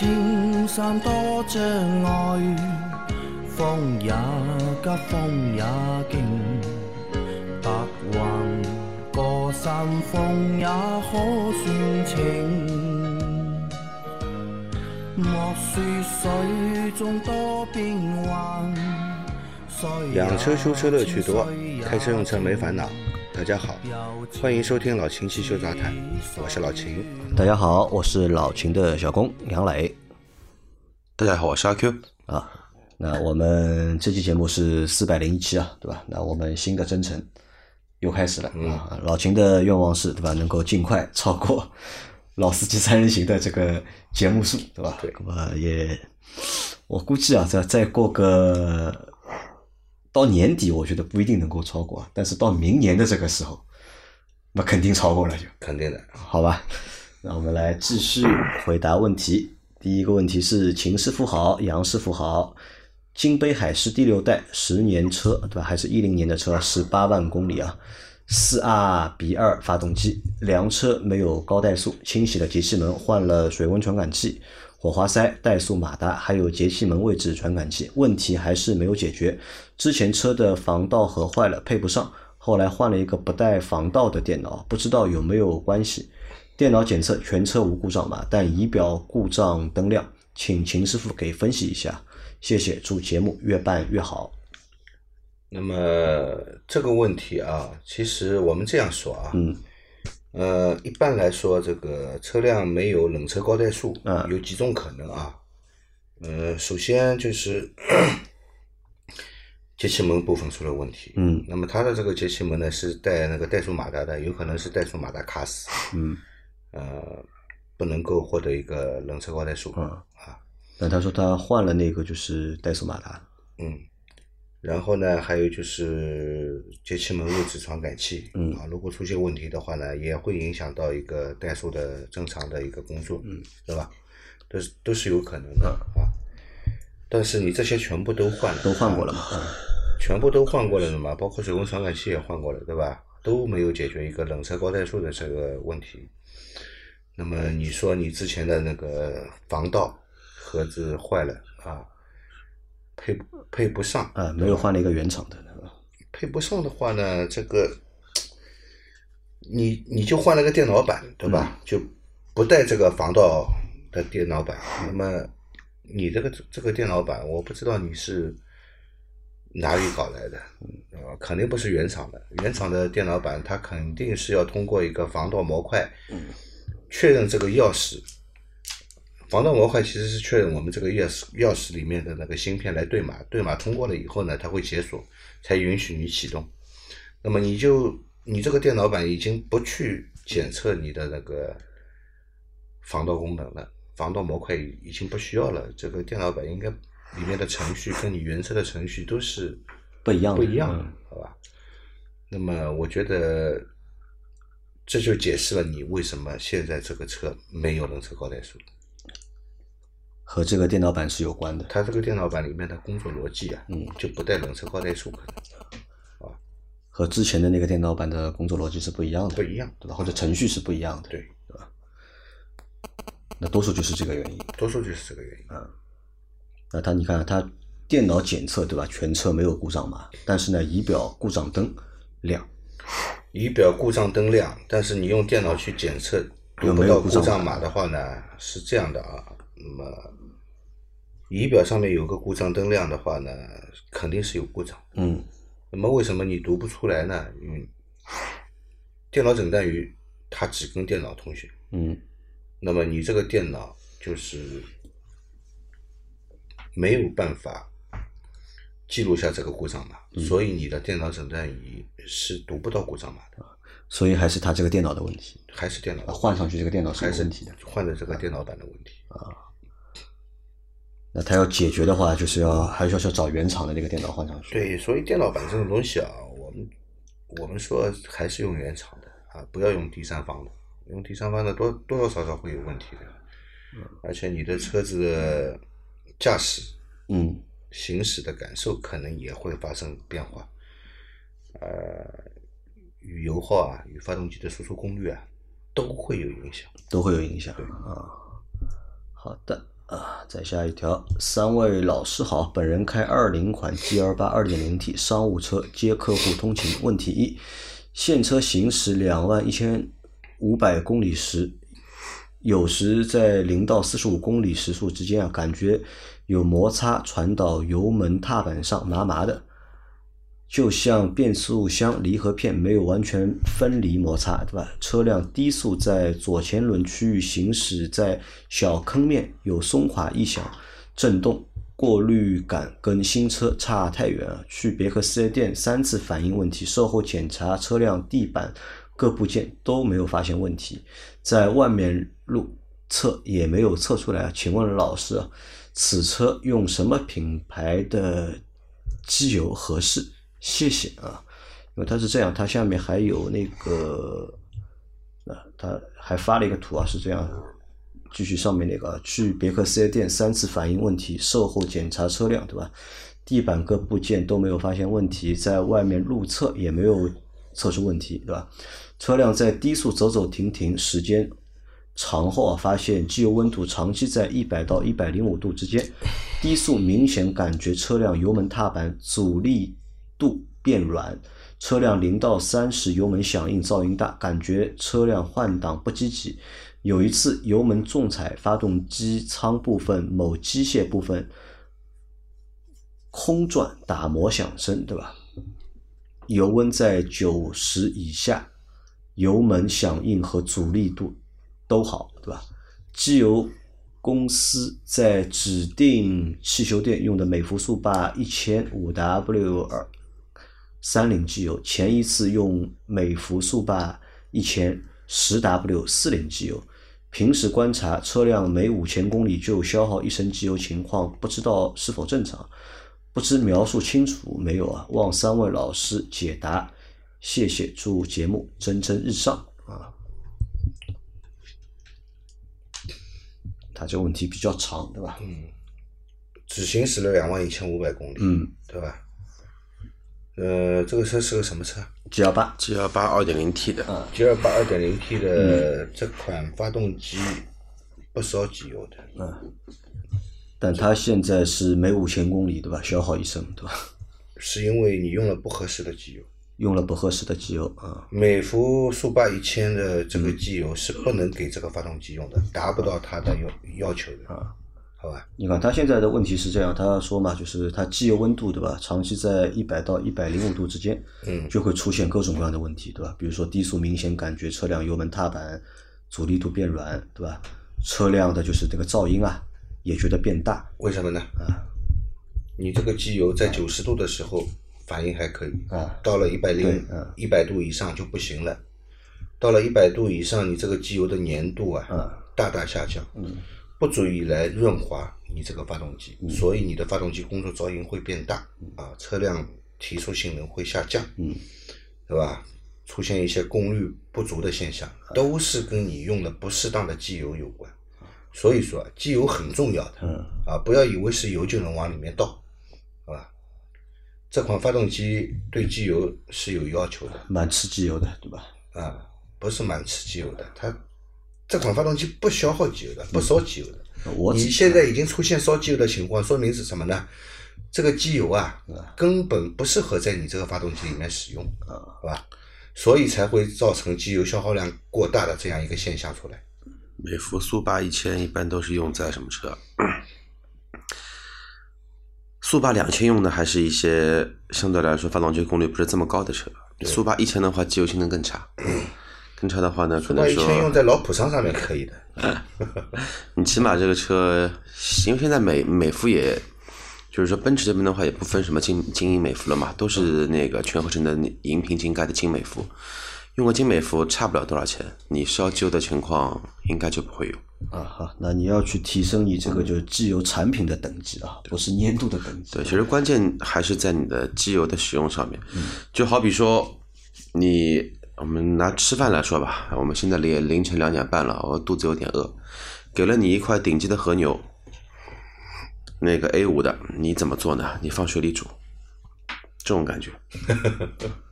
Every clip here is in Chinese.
莫说青山多障碍，风也急，风也劲，白云过山峰也可算情。莫说水中多变幻，养车修车乐趣多，开车用车没烦恼。大家好，欢迎收听老秦汽修杂谈，我是老秦。大家好，我是老秦的小工杨磊。大家好，我是阿 Q 啊。那我们这期节目是四百零一期啊，对吧？那我们新的征程又开始了啊。老秦的愿望是对吧？能够尽快超过老司机三人行的这个节目数，对吧？对。那么也，我估计啊，再再过个。到年底，我觉得不一定能够超过，但是到明年的这个时候，那肯定超过了，就肯定的，好吧？那我们来继续回答问题。第一个问题是秦师傅好，杨师傅好，金杯海狮第六代十年车，对吧？还是一零年的车，十八万公里啊，四 R 比二发动机，凉车没有高怠速，清洗了节气门，换了水温传感器。火花塞、怠速马达，还有节气门位置传感器，问题还是没有解决。之前车的防盗盒坏了，配不上，后来换了一个不带防盗的电脑，不知道有没有关系。电脑检测全车无故障码，但仪表故障灯亮，请秦师傅给分析一下，谢谢。祝节目越办越好。那么这个问题啊，其实我们这样说啊。嗯。呃，一般来说，这个车辆没有冷车高怠速，有几种可能啊。呃，首先就是 节气门部分出了问题。嗯。那么它的这个节气门呢，是带那个怠速马达的，有可能是怠速马达卡死。嗯。呃，不能够获得一个冷车高怠速。嗯。啊。那他说他换了那个就是怠速马达。嗯。然后呢，还有就是节气门位置传感器，嗯啊，如果出现问题的话呢，也会影响到一个怠速的正常的一个工作，嗯，对吧？都是都是有可能的啊。但是你这些全部都换了，都换过了嘛？全部都换过了的嘛？包括水温传感器也换过了，对吧？都没有解决一个冷车高怠速的这个问题。那么你说你之前的那个防盗盒子坏了啊？配配不上啊，没有换了一个原厂的，配不上的话呢，这个你你就换了个电脑版，对吧？就不带这个防盗的电脑版。那么你这个这个电脑版，我不知道你是哪里搞来的，啊，肯定不是原厂的。原厂的电脑板，它肯定是要通过一个防盗模块确认这个钥匙。防盗模块其实是确认我们这个钥匙钥匙里面的那个芯片来对码，对码通过了以后呢，它会解锁，才允许你启动。那么你就你这个电脑版已经不去检测你的那个防盗功能了，防盗模块已经不需要了。这个电脑版应该里面的程序跟你原车的程序都是不一样不一样的，好吧？那么我觉得这就解释了你为什么现在这个车没有冷车高怠速。和这个电脑版是有关的，它这个电脑版里面的工作逻辑啊，嗯，就不带冷车高怠速可能，啊，和之前的那个电脑版的工作逻辑是不一样的，不一样，对吧？或者程序是不一样的，对，对吧？那多数就是这个原因，多数就是这个原因，啊，那他你看他电脑检测对吧？全车没有故障码，但是呢，仪表故障灯亮，仪表故障灯亮，但是你用电脑去检测读不到故障码的话呢，是这样的啊，那么。仪表上面有个故障灯亮的话呢，肯定是有故障。嗯，那么为什么你读不出来呢？因为电脑诊断仪它只跟电脑通讯。嗯，那么你这个电脑就是没有办法记录下这个故障码，所以你的电脑诊断仪是读不到故障码的。所以还是他这个电脑的问题，还是电脑换上去这个电脑是有问题的，换的这个电脑版的问题啊。那他要解决的话，就是要还是要找原厂的那个电脑换上去。对，所以电脑版这种东西啊，我们我们说还是用原厂的啊，不要用第三方的，用第三方的多多多少少会有问题的。而且你的车子的驾驶，嗯，行驶的感受可能也会发生变化，呃，与油耗啊，与发动机的输出功率啊，都会有影响，都会有影响。对啊。好的啊，再下一条，三位老师好，本人开二零款 G L 八二点零 T 商务车接客户通勤。问题一，现车行驶两万一千五百公里时，有时在零到四十五公里时速之间啊，感觉有摩擦传导油门踏板上，麻麻的。就像变速箱离合片没有完全分离摩擦，对吧？车辆低速在左前轮区域行驶，在小坑面有松垮异响、震动，过滤感跟新车差太远了。去别克四 S 店三次反映问题，售后检查车辆地板各部件都没有发现问题，在外面路测也没有测出来。请问老师，此车用什么品牌的机油合适？谢谢啊，因为它是这样，它下面还有那个，啊，他还发了一个图啊，是这样，继续上面那个，去别克四 S 店三次反映问题，售后检查车辆，对吧？地板各部件都没有发现问题，在外面路测也没有测出问题，对吧？车辆在低速走走停停时间长后啊，发现机油温度长期在一百到一百零五度之间，低速明显感觉车辆油门踏板阻力。度变软，车辆零到三十油门响应噪音大，感觉车辆换挡不积极。有一次油门重踩，发动机舱部分某机械部分空转打磨响声，对吧？油温在九十以下，油门响应和阻力度都好，对吧？机油公司在指定汽修店用的美孚速霸一千五 W 二。三零机油，前一次用美孚速霸一千十 W 四零机油，平时观察车辆每五千公里就消耗一升机油情况，不知道是否正常？不知描述清楚没有啊？望三位老师解答，谢谢。祝节目蒸蒸日上啊！他这个问题比较长，对吧？嗯，只行驶了两万一千五百公里，嗯，对吧？呃，这个车是个什么车？G 幺八，G 幺八二点零 T 的，G 二八二点零 T 的这款发动机不烧机油的，嗯，但它现在是每五千公里对吧，消耗一升对吧？是因为你用了不合适的机油，用了不合适的机油啊。美孚速霸一千的这个机油是不能给这个发动机用的，达不到它的要要求的啊。好吧，你看他现在的问题是这样，他说嘛，就是它机油温度对吧，长期在一百到一百零五度之间，嗯，就会出现各种各样的问题，对吧？比如说低速明显感觉车辆油门踏板阻力度变软，对吧？车辆的就是这个噪音啊，也觉得变大，为什么呢？啊，你这个机油在九十度的时候反应还可以，啊，到了一百零一百度以上就不行了，到了一百度以上，你这个机油的粘度啊，大大下降，嗯。不足以来润滑你这个发动机，所以你的发动机工作噪音会变大，啊，车辆提速性能会下降，嗯，对吧？出现一些功率不足的现象，都是跟你用的不适当的机油有关。所以说，机油很重要的，嗯，啊，不要以为是油就能往里面倒？这款发动机对机油是有要求的，蛮吃机油的，对吧？啊，不是蛮吃机油的，它。这款发动机不消耗机油的，不烧机油的。你现在已经出现烧机油的情况，说明是什么呢？这个机油啊，根本不适合在你这个发动机里面使用，好吧？所以才会造成机油消耗量过大的这样一个现象出来。美孚速八一千一般都是用在什么车？速霸两千用的还是一些相对来说发动机功率不是这么高的车。速霸一千的话，机油性能更差。更差的话呢，可能说，用在老普桑上面可以的。你起码这个车，因为现在美美孚也，就是说奔驰这边的话也不分什么精精英美孚了嘛，都是那个全合成的银屏金盖的精美孚，用个精美服差不了多少钱，你烧机油的情况应该就不会有。啊好，那你要去提升你这个就是机油产品的等级啊，不是粘度的等级。对，其实关键还是在你的机油的使用上面。嗯。就好比说你。我们拿吃饭来说吧，我们现在凌凌晨两点半了，我肚子有点饿，给了你一块顶级的和牛，那个 A 五的，你怎么做呢？你放水里煮，这种感觉，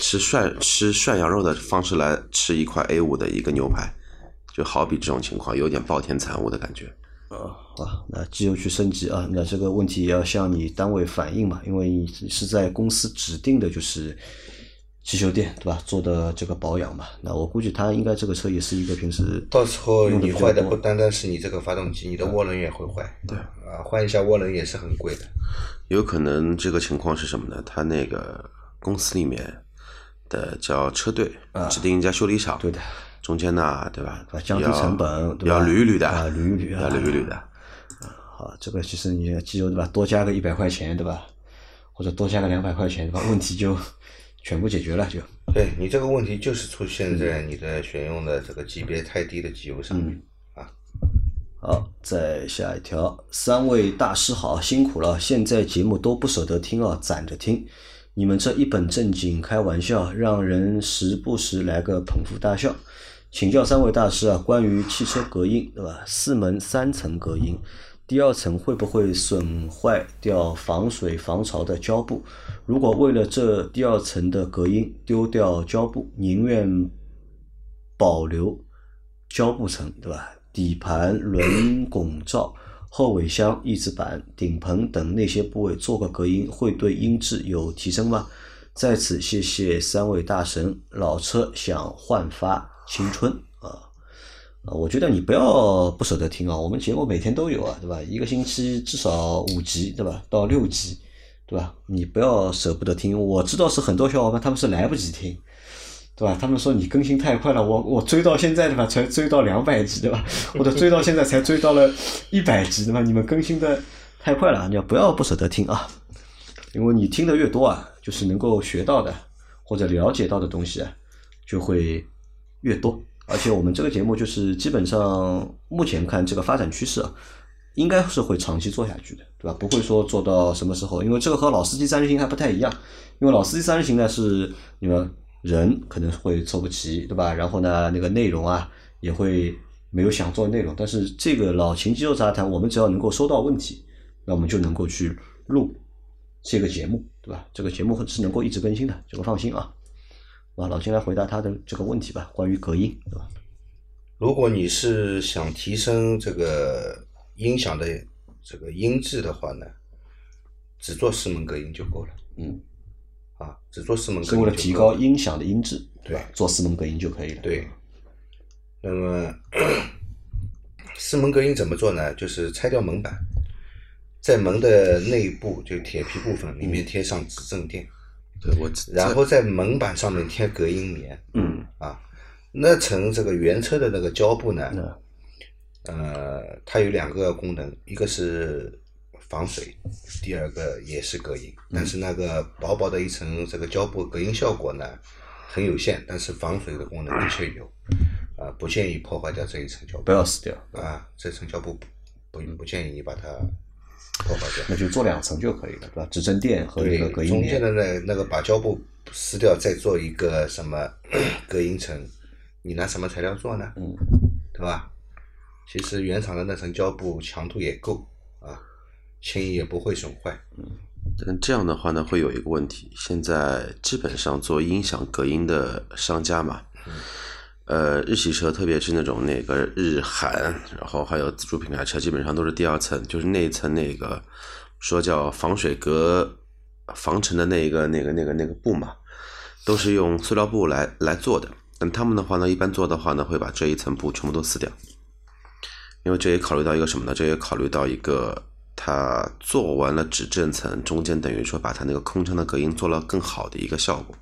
吃涮吃涮羊肉的方式来吃一块 A 五的一个牛排，就好比这种情况，有点暴殄残物的感觉。啊，好，那机油去升级啊，那这个问题也要向你单位反映嘛，因为你是在公司指定的，就是汽修店对吧？做的这个保养嘛，那我估计他应该这个车也是一个平时到时候你坏的不单单是你这个发动机，你的涡轮也会坏。对啊，换一下涡轮也是很贵的。有可能这个情况是什么呢？他那个公司里面的叫车队指定一家修理厂，啊对的，中间呢，对吧啊？降低成本对吧要捋一捋的，啊捋一捋啊要捋一捋的。好，这个其实你机油对吧？多加个一百块钱对吧？或者多加个两百块钱对吧？问题就全部解决了就。对你这个问题就是出现在你的选用的这个级别太低的机油上面啊。好，再下一条，三位大师好，辛苦了，现在节目都不舍得听啊，攒着听。你们这一本正经开玩笑，让人时不时来个捧腹大笑。请教三位大师啊，关于汽车隔音，对吧？四门三层隔音，第二层会不会损坏掉防水防潮的胶布？如果为了这第二层的隔音丢掉胶布，宁愿保留胶布层，对吧？底盘、轮拱罩、后尾箱、翼子板、顶棚等那些部位做个隔音，会对音质有提升吗？在此谢谢三位大神，老车想焕发青春啊！啊，我觉得你不要不舍得听啊，我们节目每天都有啊，对吧？一个星期至少五集，对吧？到六集，对吧？你不要舍不得听，我知道是很多小伙伴他们是来不及听。对吧？他们说你更新太快了，我我追到现在的吧？才追到两百集对吧？或者追到现在才追到了一百集对吧？你们更新的太快了，你要不要不舍得听啊？因为你听的越多啊，就是能够学到的或者了解到的东西啊，就会越多。而且我们这个节目就是基本上目前看这个发展趋势啊，应该是会长期做下去的，对吧？不会说做到什么时候，因为这个和老司机三人行还不太一样。因为老司机三人行呢是你们人可能会凑不齐，对吧？然后呢，那个内容啊也会没有想做的内容。但是这个老秦肌肉杂谈，我们只要能够收到问题，那我们就能够去录这个节目，对吧？这个节目是能够一直更新的，这个放心啊。啊，老秦来回答他的这个问题吧，关于隔音，对吧？如果你是想提升这个音响的这个音质的话呢，只做四门隔音就够了。嗯，啊，只做四门隔是为了提高音响的音质，对吧？做四门隔音就可以了。对，那么四门隔音怎么做呢？就是拆掉门板，在门的内部就铁皮部分里面贴上止震垫，对我，然后在门板上面贴隔音棉。嗯啊，那层这个原车的那个胶布呢，嗯呃，它有两个功能，一个是防水，第二个也是隔音。但是那个薄薄的一层这个胶布隔音效果呢很有限，但是防水的功能的确有。啊，不建议破坏掉这一层胶布。不要撕掉，啊，这层胶布不不不建议你把它破坏掉。那就做两层就可以了，对吧？支撑垫和那个隔，音中间。的那那个把胶布撕掉，再做一个什么 隔音层，你拿什么材料做呢？嗯，对吧？其实原厂的那层胶布强度也够啊，轻易也不会损坏。嗯但这样的话呢，会有一个问题，现在基本上做音响隔音的商家嘛，呃，日系车，特别是那种那个日韩，然后还有自主品牌车，基本上都是第二层，就是那一层那个说叫防水隔防尘的那个那个那个那个布嘛，都是用塑料布来来做的。但他们的话呢，一般做的话呢，会把这一层布全部都撕掉，因为这也考虑到一个什么呢？这也考虑到一个，它做完了指震层，中间等于说把它那个空腔的隔音做了更好的一个效果。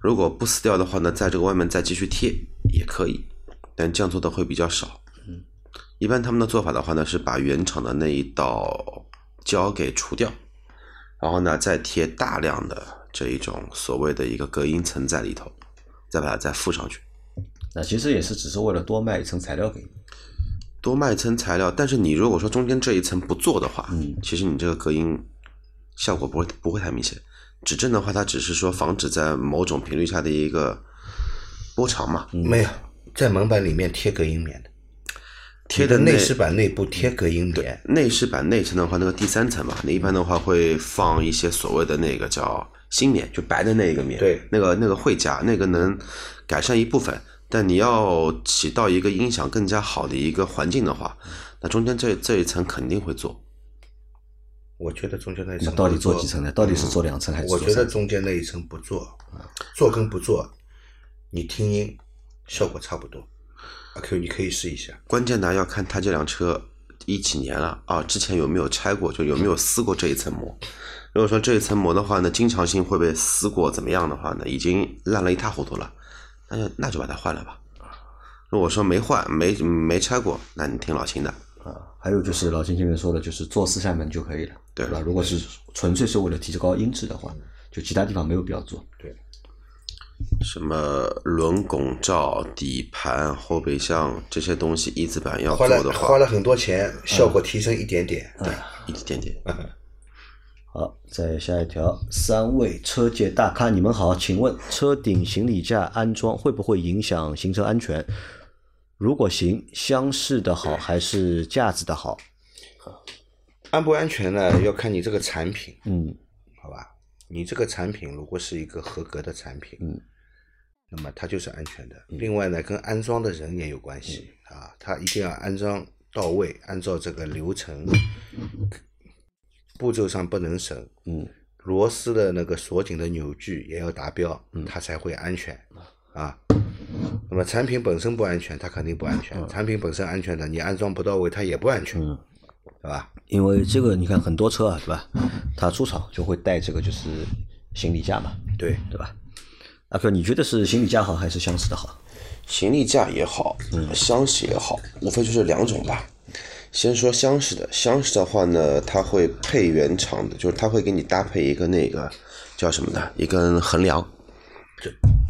如果不撕掉的话呢，在这个外面再继续贴也可以，但这样做的会比较少。嗯，一般他们的做法的话呢，是把原厂的那一道胶给除掉，然后呢再贴大量的这一种所谓的一个隔音层在里头，再把它再附上去。那其实也是只是为了多卖一层材料给你。多卖一层材料，但是你如果说中间这一层不做的话，嗯其实你这个隔音效果不会不会太明显。指正的话，它只是说防止在某种频率下的一个波长嘛，没有，在门板里面贴隔音棉的，贴的内饰板内部贴隔音棉。内饰板内层的话，那个第三层嘛，你一般的话会放一些所谓的那个叫新棉，就白的那个棉，对那个那个会加，那个能改善一部分，但你要起到一个音响更加好的一个环境的话，那中间这这一层肯定会做。我觉得中间那一层那到底做几层呢？到底是做两层还是做我觉得？中间那一层不做，做跟不做，你听音效果差不多。阿 Q，你可以试一下。关键呢要看他这辆车一几年了啊，之前有没有拆过，就有没有撕过这一层膜。如果说这一层膜的话呢，经常性会被撕过，怎么样的话呢，已经烂了一塌糊涂了，那就那就把它换了吧。如果说没换没没拆过，那你听老秦的。啊，还有就是老秦前面说的，就是做四扇门就可以了，对吧？如果是纯粹是为了提高音质的话，就其他地方没有必要做。对，什么轮拱罩、底盘、后备箱这些东西，一字板要做的话，花了很多钱，效果提升一点点。对，一点点。好，再下一条，三位车界大咖，你们好，请问车顶行李架安装会不会影响行车安全？如果行，厢式的好还是架子的好？安不安全呢？要看你这个产品，嗯好吧？你这个产品如果是一个合格的产品，嗯，那么它就是安全的。另外呢，跟安装的人也有关系、啊，他一定要安装到位，按照这个流程，步骤上不能省，嗯，螺丝的那个锁紧的扭矩也要达标，它才会安全啊。那么产品本身不安全，它肯定不安全。产品本身安全的，你安装不到位，它也不安全，嗯对吧？因为这个你看很多车啊，对吧？它出厂就会带这个就是行李架嘛，对，对吧？阿克，你觉得是行李架好还是箱式的好？行李架也好，嗯，箱式也好，无非就是两种吧。先说厢式的，厢式的话呢，它会配原厂的，就是它会给你搭配一个那个叫什么的，一根横梁。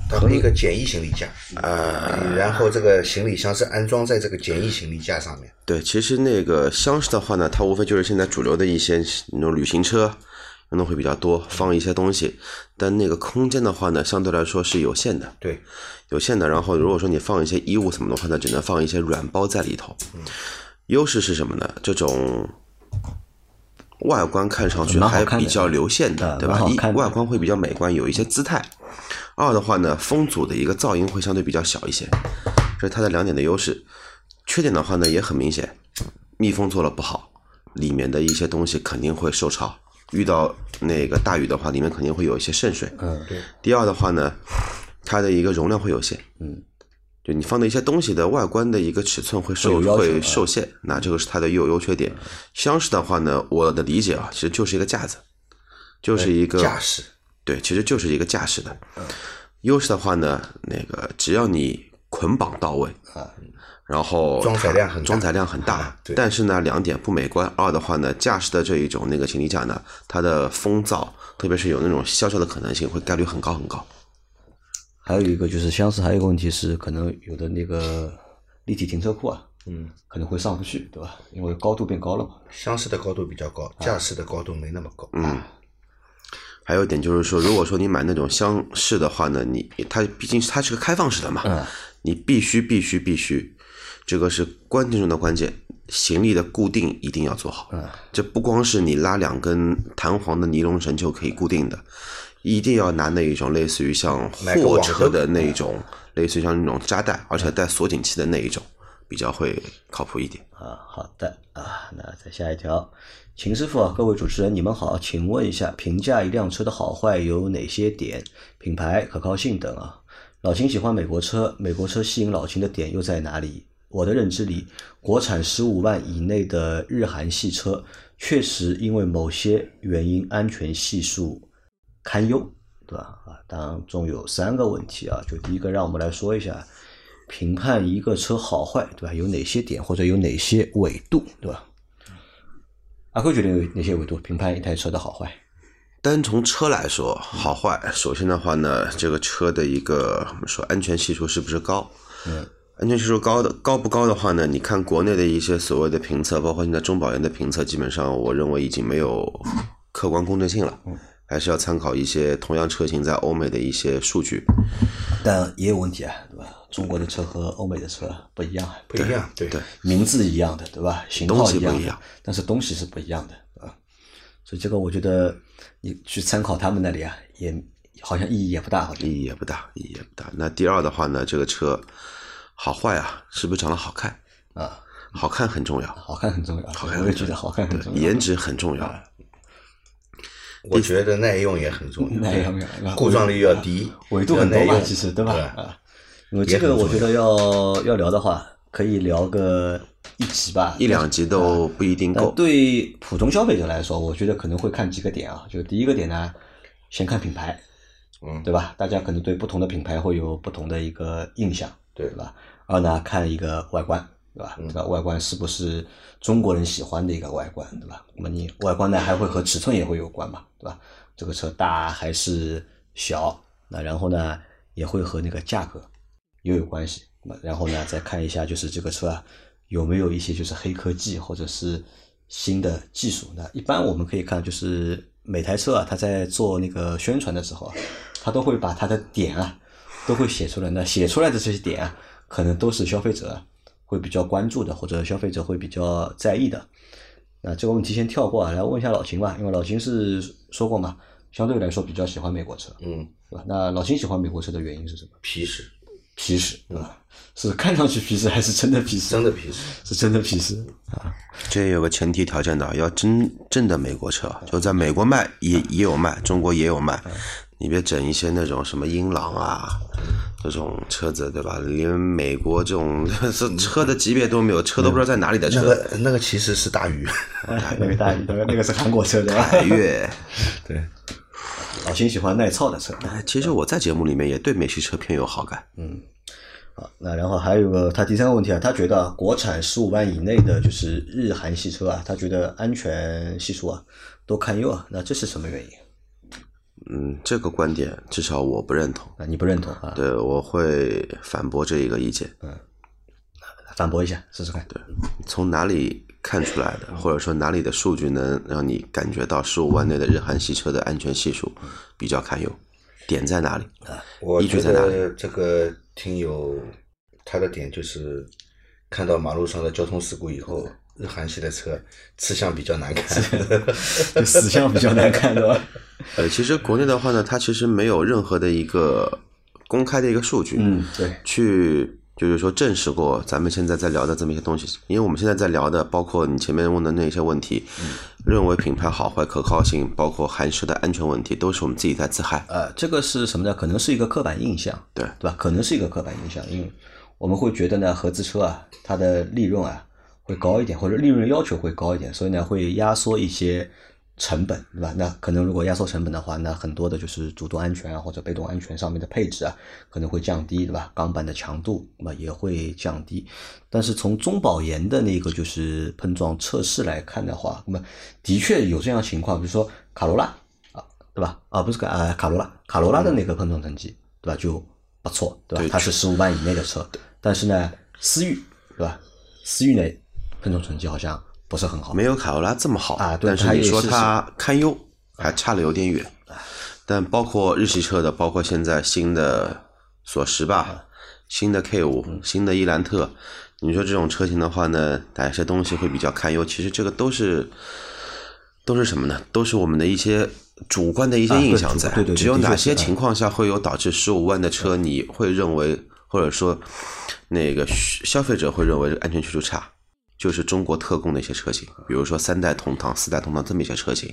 它和一个简易行李架，啊，然后这个行李箱是安装在这个简易行李架上面。对，其实那个厢式的话呢，它无非就是现在主流的一些那种旅行车用的会比较多，放一些东西，但那个空间的话呢，相对来说是有限的。对，有限的。然后如果说你放一些衣物什么的话呢，只能放一些软包在里头。优势是什么呢？这种外观看上去还比较流线的，啊对吧？一外观会比较美观，有一些姿态。二的话呢，风阻的一个噪音会相对比较小一些，这是它的两点的优势。缺点的话呢，也很明显，密封做的不好，里面的一些东西肯定会受潮。遇到那个大雨的话，里面肯定会有一些渗水。嗯，对。第二的话呢，它的一个容量会有限。嗯，就你放的一些东西的外观的一个尺寸会受会受限，那这个是它的优优缺点。厢式的话呢，我的理解啊，其实就是一个架子，就是一个架势，对，其实就是一个架势的。优势的话呢，那个只要你捆绑到位然后装载量很装载量很大 但是呢，两点不美观。二的话呢，驾驶的这一种那个行李架呢，它的风噪，特别是有那种消消的可能性，会概率很高很高。还有一个就是厢式，还有一个问题是，可能有的那个立体停车库啊，嗯，可能会上不去，对吧？因为高度变高了嘛。厢式的高度比较高，驾驶的高度没那么高。嗯，还有一点就是说，如果说你买那种厢式的话呢，你它毕竟它是个开放式的嘛，嗯你必须必须必须，这个是关键中的关键，行李的固定一定要做好。嗯，这不光是你拉两根弹簧的尼龙绳就可以固定的，一定要拿那一种类似于像货车的那一种，类似于像那种扎带，而且带锁紧器的那一种，比较会靠谱一点。啊，好的啊，那再下一条，秦师傅啊，各位主持人你们好，请问一下，评价一辆车的好坏有哪些点？品牌、可靠性等啊。老秦喜欢美国车，美国车吸引老秦的点又在哪里？我的认知里，国产十五万以内的日韩系车，确实因为某些原因安全系数堪忧，对吧？啊，当中有三个问题啊，就第一个，让我们来说一下评判一个车好坏，对吧？有哪些点或者有哪些维度，对吧？阿辉觉得有哪些维度评判一台车的好坏？单从车来说，好坏，首先的话呢，这个车的一个我们说安全系数是不是高？嗯，安全系数高的高不高的话呢？你看国内的一些所谓的评测，包括现在中保研的评测，基本上我认为已经没有客观公正性了，还是要参考一些同样车型在欧美的一些数据。但也有问题啊，对吧？中国的车和欧美的车不一样啊，不一样，对对名字一样的，对吧？型号一样的不一样，但是东西是不一样的，啊。所以这个我觉得你去参考他们那里啊，也好像意义也不大，好像意义也不大，意义也不大。那第二的话呢，这个车好坏啊，是不是长得好看？啊，好看很重要，好看很重要，好看我也觉得好看很重要，颜值很重要。我觉得耐用也很重要，耐用啊故障率要低，维度很多嘛，耐用其实对吧？对啊，因为这个我觉得要要聊的话，可以聊个一集吧，一两集都不一定够。对普通消费者来说，我觉得可能会看几个点啊。就第一个点呢，先看品牌，嗯，对吧？大家可能对不同的品牌会有不同的一个印象，对对吧？二呢，看一个外观，对吧？这个外观是不是中国人喜欢的一个外观，对吧？那么你外观呢，还会和尺寸也会有关嘛，对吧？这个车大还是小？那然后呢，也会和那个价格又有关系。那然后呢，再看一下就是这个车啊有没有一些就是黑科技或者是新的技术。那一般我们可以看就是每台车啊，它在做那个宣传的时候啊，它都会把它的点啊都会写出来。那写出来的这些点啊，可能都是消费者啊会比较关注的，或者消费者会比较在意的。那这个问题先跳过啊，来问一下老秦吧，因为老秦是说过嘛，相对来说比较喜欢美国车，嗯，对吧？那老秦喜欢美国车的原因是什么？皮实，皮实，对吧？是看上去皮实还是真的皮实？真的皮实。是真的皮实啊！这有个前提条件的，要真正的美国车，就在美国卖也也有卖，中国也有卖。你别整一些那种什么英朗啊这种车子，对吧？连美国这种 是车的级别都没有，车都不知道在哪里的车。那个那个其实是大宇，那个大那个那个是韩国车对吧？凯越，对，老秦喜欢耐操的车。哎，其实我在节目里面也对美系车偏有好感。嗯。好，那然后还有个他第三个问题啊，他觉得国产十五万以内的就是日韩系车啊，他觉得安全系数啊都堪忧啊，那这是什么原因？嗯，这个观点至少我不认同。啊，你不认同啊？对，我会反驳这一个意见。嗯反驳一下试试看。对，从哪里看出来的，或者说哪里的数据能让你感觉到十五万内的日韩系车的安全系数比较堪忧？点在哪里？我觉依据在哪里？得这个听友他的点，就是看到马路上的交通事故以后，日韩系的车吃相比较难看。就死相比较难看，对吧？呃，其实国内的话呢，它其实没有任何的一个公开的一个数据，嗯，对，去就是说证实过咱们现在在聊的这么一些东西。因为我们现在在聊的，包括你前面问的那些问题，认为品牌好坏、可靠性，包括韩式的安全问题，都是我们自己在自嗨。呃，这个是什么呢？可能是一个刻板印象，对对吧？可能是一个刻板印象，因为我们会觉得呢，合资车啊，它的利润啊会高一点，或者利润要求会高一点，所以呢会压缩一些成本，对吧？那可能如果压缩成本的话，那很多的就是主动安全啊或者被动安全上面的配置啊可能会降低，对吧？钢板的强度那么也会降低。但是从中保研的那个就是碰撞测试来看的话，那么的确有这样情况，比如说卡罗拉啊，对吧？啊，不是卡啊卡罗拉，卡罗拉的那个碰撞成绩，对吧？就不错，对吧？对它是十五万以内的车，但是呢，思域，对吧？思域呢碰撞成绩好像不是很好，没有卡罗拉这么好啊对但是你说它堪忧，还差了有点远。但包括日系车的，包括现在新的索十吧，新的 K 五、新的伊兰特，你说这种车型的话呢，哪些东西会比较堪忧？其实这个都是都是什么呢？都是我们的一些主观的一些印象在。对对对只有哪些情况下会有导致十五万的车，你会认为，或者说那个消费者会认为这个安全系数差？就是中国特供的一些车型，比如说三代同堂、四代同堂这么一些车型。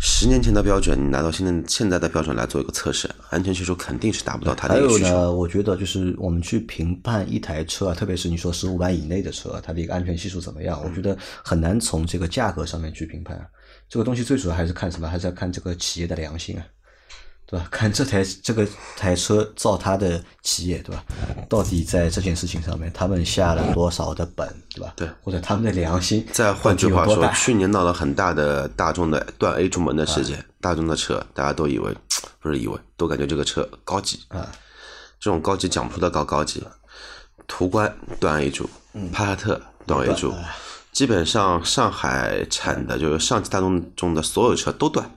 十年前的标准，你拿到现在现在的标准来做一个测试，安全系数肯定是达不到它的还。有呢，我觉得就是我们去评判一台车啊，特别是你说十五万以内的车，它的一个安全系数怎么样，我觉得很难从这个价格上面去评判。这个东西最主要还是看什么？还是要看这个企业的良心啊，对吧？看这台这个台车造它的企业，对吧？到底在这件事情上面，他们下了多少的本，对吧？对，或者他们的良心，再换句话说，去年闹了很大的大众的断 A 柱门的事件，大众的车大家都以为不是以为，都感觉这个车高级啊，这种高级讲不出的高高级。途观断 A 柱，帕萨特断 A 柱，基本上上海产的就是上汽大众中的所有车都断，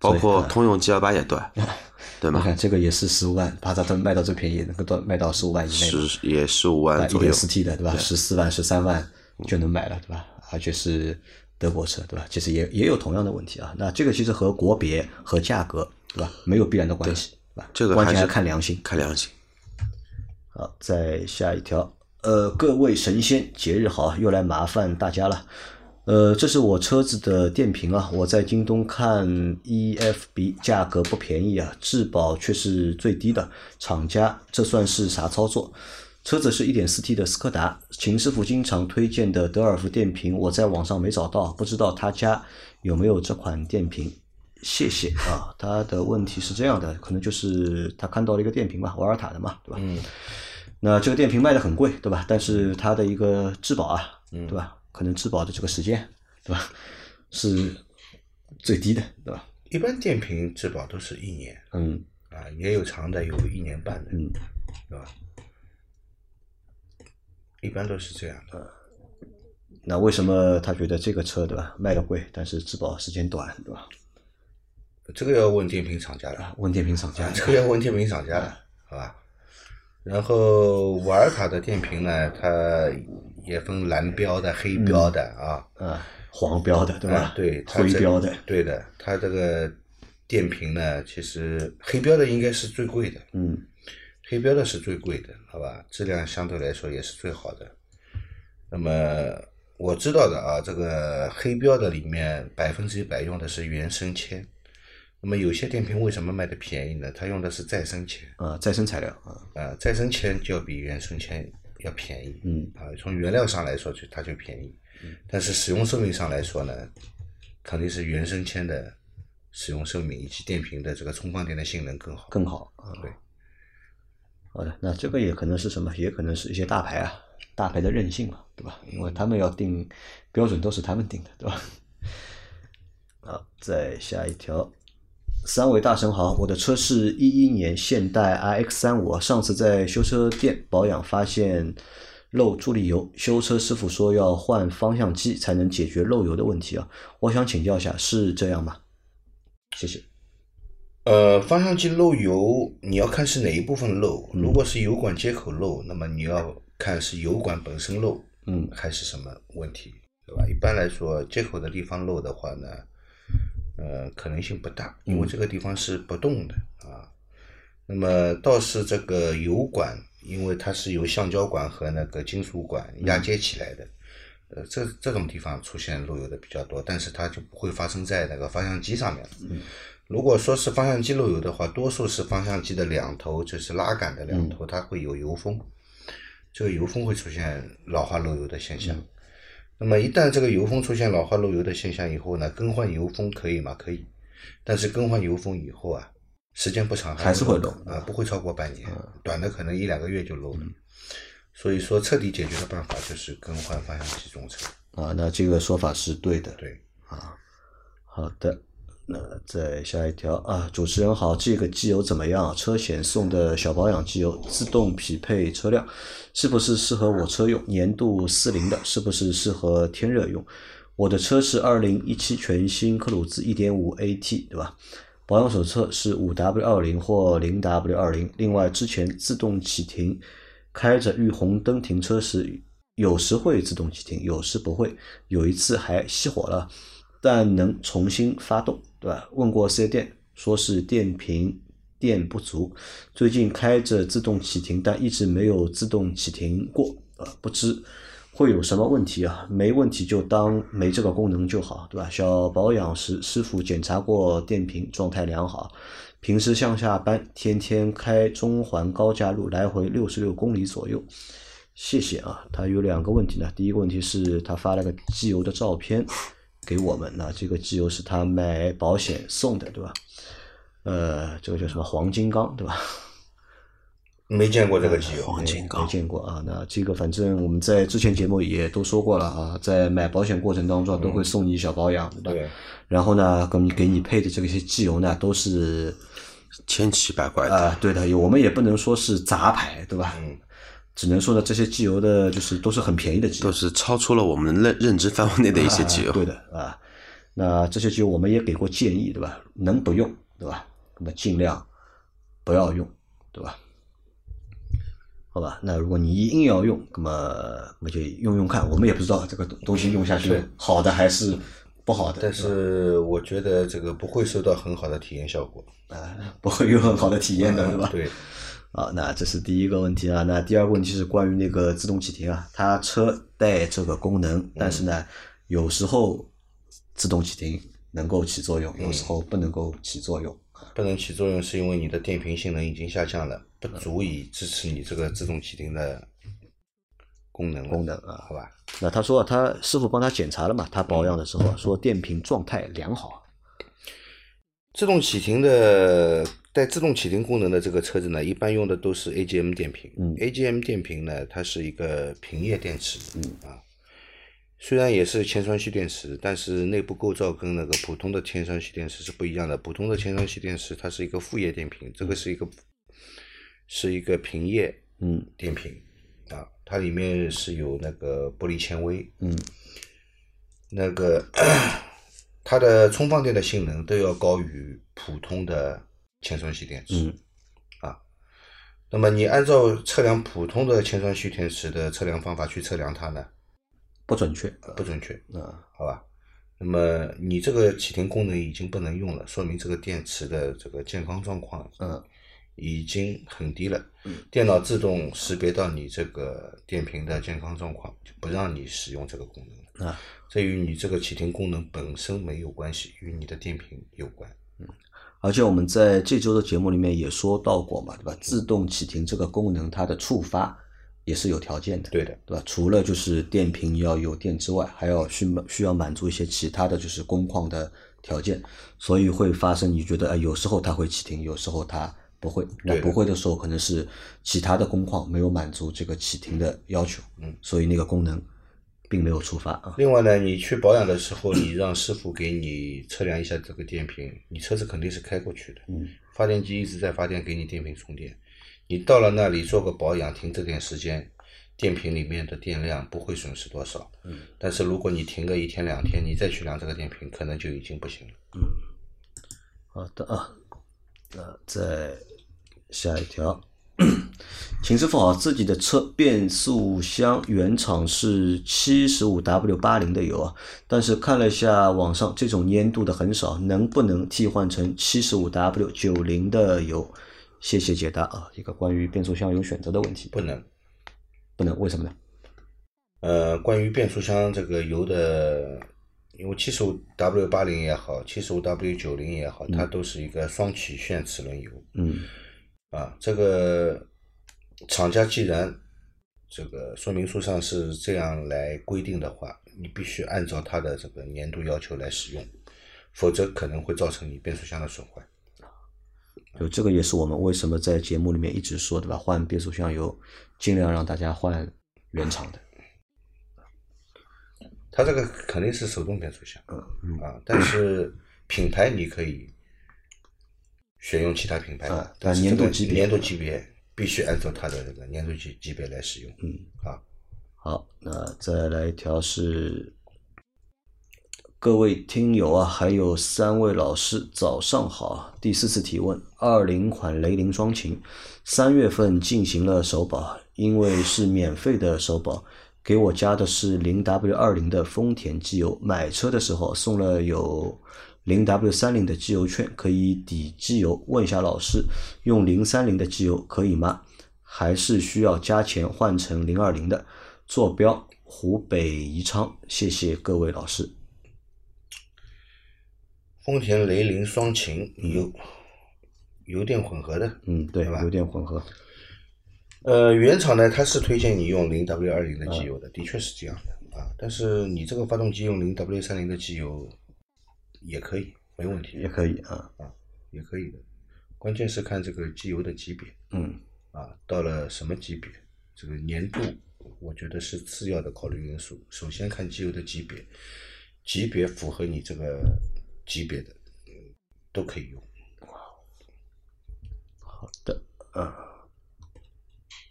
包括通用 G 幺八也断，对吗？你看这个也是十五万，帕萨特卖到最便宜，能够到卖到十五万以内也十五万一左右点，四 T 的对吧？十四万、十三万就能买了对吧？而且是德国车对吧？其实也也有同样的问题啊。那这个其实和国别和价格对吧？没有必然的关系，对吧？关键这个还是看良心。看良心。好，再下一条，呃，各位神仙节日好，又来麻烦大家了。呃，这是我车子的电瓶啊，我在京东看 EFB 价格不便宜啊，质保却是最低的，厂家这算是啥操作？车子是一点四 T 的斯柯达，秦师傅经常推荐的德尔福电瓶，我在网上没找到，不知道他家有没有这款电瓶。谢谢啊，他的问题是这样的，可能就是他看到了一个电瓶吧，瓦尔塔的嘛，对吧？嗯。那这个电瓶卖的很贵，对吧？但是它的一个质保啊，对吧？可能质保的这个时间，对吧？是最低的，对吧？一般电瓶质保都是一年，嗯啊，也有长的，有一年半的，嗯，对吧？一般都是这样的。那为什么他觉得这个车对吧卖的贵，但是质保时间短，对吧？这个要问电瓶厂家了，问电瓶厂家啊，，这个要问电瓶厂家了，好吧？然后瓦尔塔的电瓶呢，它也分蓝标的、黑标的啊，啊，黄标的，对吧啊？对，灰标的，对的，它这个电瓶呢，其实黑标的应该是最贵的，嗯黑标的是最贵的，好吧？质量相对来说也是最好的。那么我知道的啊，这个黑标的里面百分之一百用的是原生铅。那么有些电瓶为什么卖的便宜呢？它用的是再生铅，啊，再生材料啊，啊，再生铅就要比原生铅要便宜，嗯啊，从原料上来说就它就便宜，但是使用寿命上来说呢，肯定是原生铅的使用寿命以及电瓶的这个充放电的性能更好。更好啊。对，好的，那这个也可能是什么？也可能是一些大牌啊，大牌的任性嘛，对吧？因为他们要定标准都是他们定的，对吧？好，再下一条。三位大神好，我的车是一一年现代 iX 三五，上次在修车店保养发现漏助力油，修车师傅说要换方向机才能解决漏油的问题啊。我想请教一下，是这样吗？谢谢。呃，方向机漏油，你要看是哪一部分漏。如果是油管接口漏，那么你要看是油管本身漏，嗯还是什么问题，对吧？一般来说，接口的地方漏的话呢，呃，可能性不大，因为这个地方是不动的啊。那么倒是这个油管，因为它是由橡胶管和那个金属管压接起来的，呃，这这种地方出现漏油的比较多，但是它就不会发生在那个方向机上面了。如果说是方向机漏油的话，多数是方向机的两头，就是拉杆的两头，它会有油封，这个油封会出现老化漏油的现象。那么一旦这个油封出现老化漏油的现象以后呢，更换油封可以吗？可以，但是更换油封以后啊，时间不长还是会漏啊，不会超过半年，短的可能一两个月就漏了。所以说，彻底解决的办法就是更换方向机中层。啊，那这个说法是对的。对啊，好的，那再下一条啊，主持人好，这个机油怎么样？车险送的小保养机油，自动匹配车辆，是不是适合我车用？年度四零的，是不是适合天热用？我的车是二零一七全新科鲁兹一点五 AT，对吧？保养手册是五 W 二零或零 W 二零。另外，之前自动启停，开着绿红灯停车时，有时会自动启停，有时不会。有一次还熄火了，但能重新发动，对吧？问过四 S 店，说是电瓶电不足。最近开着自动启停，但一直没有自动启停过，呃，不知会有什么问题啊？没问题就当没这个功能就好，对吧？小保养时师傅检查过电瓶状态良好，平时上下班天天开中环高架路来回六十六公里左右。谢谢啊，他有两个问题呢。第一个问题是他发了个机油的照片给我们，那这个机油是他买保险送的，对吧？呃，这个叫什么黄金刚，对吧？没见过这个机油，黄金刚没见过啊。那这个反正我们在之前节目也都说过了啊，在买保险过程当中都会送你小保养，对吧？对，然后呢，给你给你配的这个些机油呢，都是千奇百怪的。啊、对的，我们也不能说是杂牌，对吧？嗯，只能说呢，这些机油的就是都是很便宜的机油都，是超出了我们认认知范围内的一些机油。啊对的啊。那这些机油我们也给过建议，对吧？能不用，对吧？那么尽量不要用，对吧？好吧，那如果你硬要用，那么那就用用看。我们也不知道这个东西用下去好的还是不好的，但是我觉得这个不会收到很好的体验效果。啊，不会有很好的体验的，对吧？对，啊，那这是第一个问题啊。那第二个问题是关于那个自动启停啊，它车带这个功能，但是呢，有时候自动启停能够起作用，有时候不能够起作用。不能起作用是因为你的电瓶性能已经下降了，不足以支持你这个自动启停的功能功能啊好吧？那他说他师傅帮他检查了嘛，他保养的时候说电瓶状态良好。自动启停的带自动启停功能的这个车子呢，一般用的都是 AGM 电瓶。嗯，AGM 电瓶呢，它是一个平叶电池。嗯啊，虽然也是铅酸蓄电池，但是内部构造跟那个普通的铅酸蓄电池是不一样的。普通的铅酸蓄电池它是一个副叶电瓶，这个是一个是一个平叶嗯电瓶啊，它里面是有那个玻璃纤维。嗯那个 它的充放电的性能都要高于普通的铅酸蓄电池。嗯啊，那么你按照测量普通的铅酸蓄电池的测量方法去测量它呢，不准确。不准确，嗯好吧？那么你这个启停功能已经不能用了，说明这个电池的这个健康状况嗯已经很低了。电脑自动识别到你这个电瓶的健康状况，就不让你使用这个功能了。啊，这与你这个启停功能本身没有关系，与你的电瓶有关。而且我们在这周的节目里面也说到过嘛，对吧？自动启停这个功能，它的触发也是有条件的，对的，对吧？除了就是电瓶要有电之外，还要需需要满足一些其他的就是工况的条件，所以会发生你觉得，哎，有时候它会启停，有时候它不会。那不会的时候，可能是其他的工况没有满足这个启停的要求，嗯，所以那个功能并没有触发啊。另外呢，你去保养的时候，你让师傅给你测量一下这个电瓶，你车子肯定是开过去的，嗯，发电机一直在发电，给你电瓶充电。你到了那里做个保养，停这点时间，电瓶里面的电量不会损失多少。嗯，但是如果你停个一天两天，你再去量这个电瓶，可能就已经不行了。嗯好的啊，那再下一条，秦师傅好，自己的车变速箱原厂是七十五 W 八零的油啊，但是看了一下网上这种粘度的很少，能不能替换成七十五 W 九零的油？谢谢解答啊，一个关于变速箱油选择的问题，不能。不能，为什么呢？呃，关于变速箱这个油的，因为七十五 W 八零也好，七十五 W 九零也好，它都是一个双曲线齿轮油。嗯啊，这个厂家既然这个说明书上是这样来规定的话，你必须按照它的这个粘度要求来使用，否则可能会造成你变速箱的损坏。就这个也是我们为什么在节目里面一直说，对吧？换变速箱油，尽量让大家换原厂的。它这个肯定是手动变速箱，嗯啊，但是品牌你可以选用其他品牌，啊但是这个但粘度级别年度级别必须按照它的这个年度级级别来使用。嗯，啊，好，那再来一条是各位听友啊，还有三位老师，早上好。第四次提问：二零款雷凌双擎，三月份进行了首保，因为是免费的首保，给我加的是零 W 二零的丰田机油。买车的时候送了有零 W 三零的机油券，可以抵机油。问一下老师，用零三零的机油可以吗？还是需要加钱换成零二零的？坐标湖北宜昌，谢谢各位老师。丰田雷凌双擎油油电混合的，嗯，对，对吧油电混合。呃，原厂呢，它是推荐你用零 W 二零的机油的，的确是这样的啊。但是你这个发动机用零 W 三零的机油也可以，没问题，也可以啊啊，也可以的。关键是看这个机油的级别嗯啊，到了什么级别，这个年度，我觉得是次要的考虑因素。首先看机油的级别，级别符合你这个级别的，嗯，都可以用。好的，啊，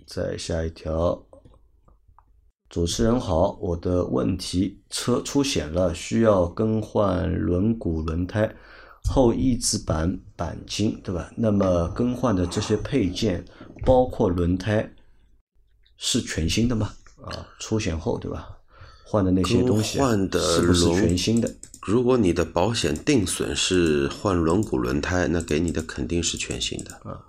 再下一条。主持人好，我的问题：车出险了，需要更换轮毂、轮胎、后翼子板钣金，对吧？那么更换的这些配件，包括轮胎，是全新的吗？啊，出险后，对吧？换的那些东西，换的是不是全新的？如果你的保险定损是换轮毂、轮胎，那给你的肯定是全新的。啊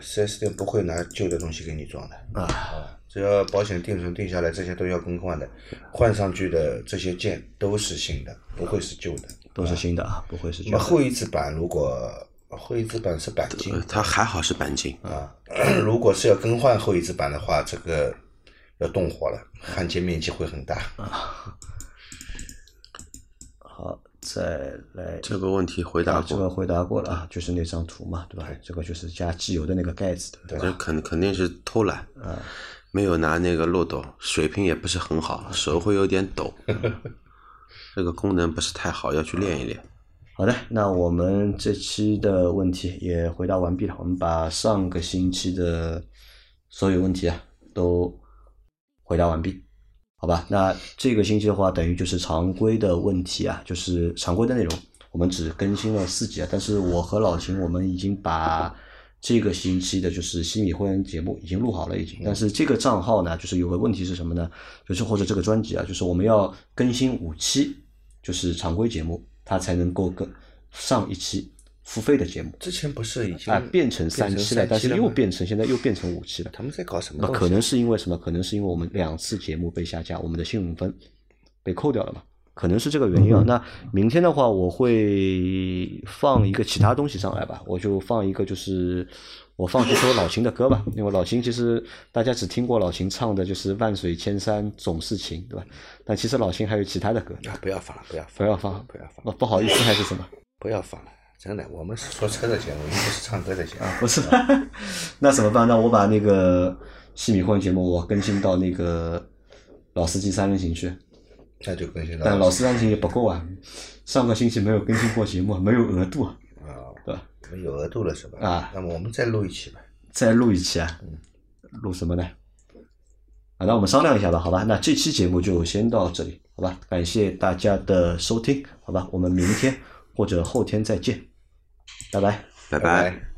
四 S 店不会拿旧的东西给你装的啊啊，只要保险定损定下来，这些都要更换的，换上去的这些件都是新的，不会是旧的。都是新的啊，不会是旧的。那后翼子板如果后翼子板是钣金呃，它还好是钣金，啊，如果是要更换后翼子板的话，这个要动火了，焊接面积会很大。好，再来这个问题回答过，这个过，回答过了啊，就是那张图嘛，对吧？这个就是加机油的那个盖子的，对吧？这肯肯定是偷懒，没有拿那个漏斗，水平也不是很好，手会有点抖，这个功能不是太好，要去练一练。好的，那我们这期的问题也回答完毕了。我们把上个星期的所有问题啊都回答完毕，好吧？那这个星期的话，等于就是常规的问题啊，就是常规的内容，我们只更新了四集啊。但是我和老秦，我们已经把这个星期的就是西米会员节目已经录好了，已经。但是这个账号呢，就是有个问题是什么呢？就是或者这个专辑啊，就是我们要更新五期，就是常规节目，它才能够跟上一期付费的节目之前不是已经啊，变成三期了，但是又变成现在又变成五期了。他们在搞什么？可能是因为什么？可能是因为我们两次节目被下架，我们的新闻分被扣掉了嘛？可能是这个原因啊。那明天的话，我会放一个其他东西上来吧，我就放一个就是我放几首老秦的歌吧，因为老秦其实大家只听过老秦唱的就是“万水千山总是情”，对吧？但其实老秦还有其他的歌，啊，不要放了，不要不放了，要放，不要放不不好意思还是什么？不要放了，真的，我们是说车的节目，又不是唱歌的节目。不是，那怎么办？那我把那个西米混节目我更新到那个老司机三人行去，那就更新了但老司机三人行也不够啊，上个星期没有更新过节目，没有额度啊，啊，对吧？没有额度了是吧？啊那么我们再录一期吧。再录一期啊，录什么呢？啊，那我们商量一下吧，好吧？那这期节目就先到这里，好吧？感谢大家的收听，好吧？我们明天或者后天再见，拜拜。拜拜拜。拜